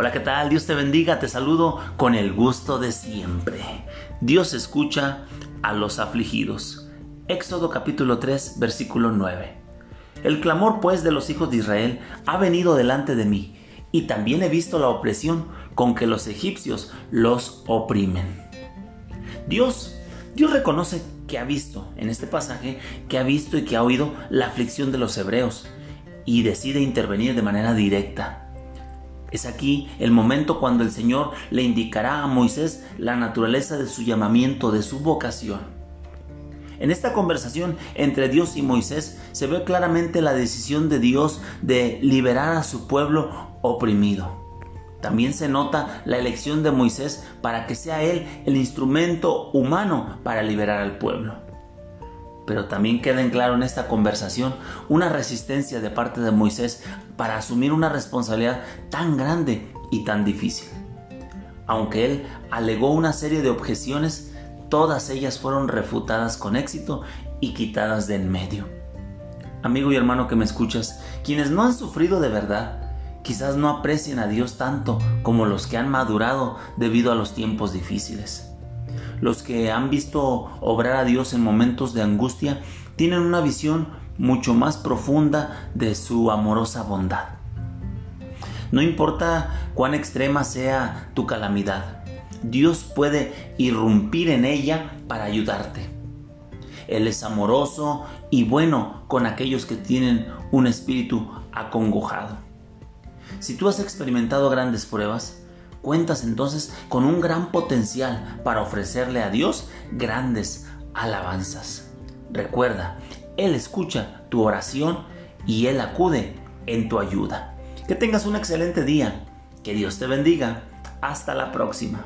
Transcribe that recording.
Hola, ¿qué tal? Dios te bendiga, te saludo con el gusto de siempre. Dios escucha a los afligidos. Éxodo capítulo 3, versículo 9. El clamor pues de los hijos de Israel ha venido delante de mí, y también he visto la opresión con que los egipcios los oprimen. Dios, Dios reconoce que ha visto, en este pasaje, que ha visto y que ha oído la aflicción de los hebreos, y decide intervenir de manera directa. Es aquí el momento cuando el Señor le indicará a Moisés la naturaleza de su llamamiento, de su vocación. En esta conversación entre Dios y Moisés se ve claramente la decisión de Dios de liberar a su pueblo oprimido. También se nota la elección de Moisés para que sea él el instrumento humano para liberar al pueblo. Pero también queda en claro en esta conversación una resistencia de parte de Moisés para asumir una responsabilidad tan grande y tan difícil. Aunque él alegó una serie de objeciones, todas ellas fueron refutadas con éxito y quitadas de en medio. Amigo y hermano que me escuchas, quienes no han sufrido de verdad, quizás no aprecien a Dios tanto como los que han madurado debido a los tiempos difíciles. Los que han visto obrar a Dios en momentos de angustia tienen una visión mucho más profunda de su amorosa bondad. No importa cuán extrema sea tu calamidad, Dios puede irrumpir en ella para ayudarte. Él es amoroso y bueno con aquellos que tienen un espíritu acongojado. Si tú has experimentado grandes pruebas, cuentas entonces con un gran potencial para ofrecerle a Dios grandes alabanzas. Recuerda, Él escucha tu oración y Él acude en tu ayuda. Que tengas un excelente día. Que Dios te bendiga. Hasta la próxima.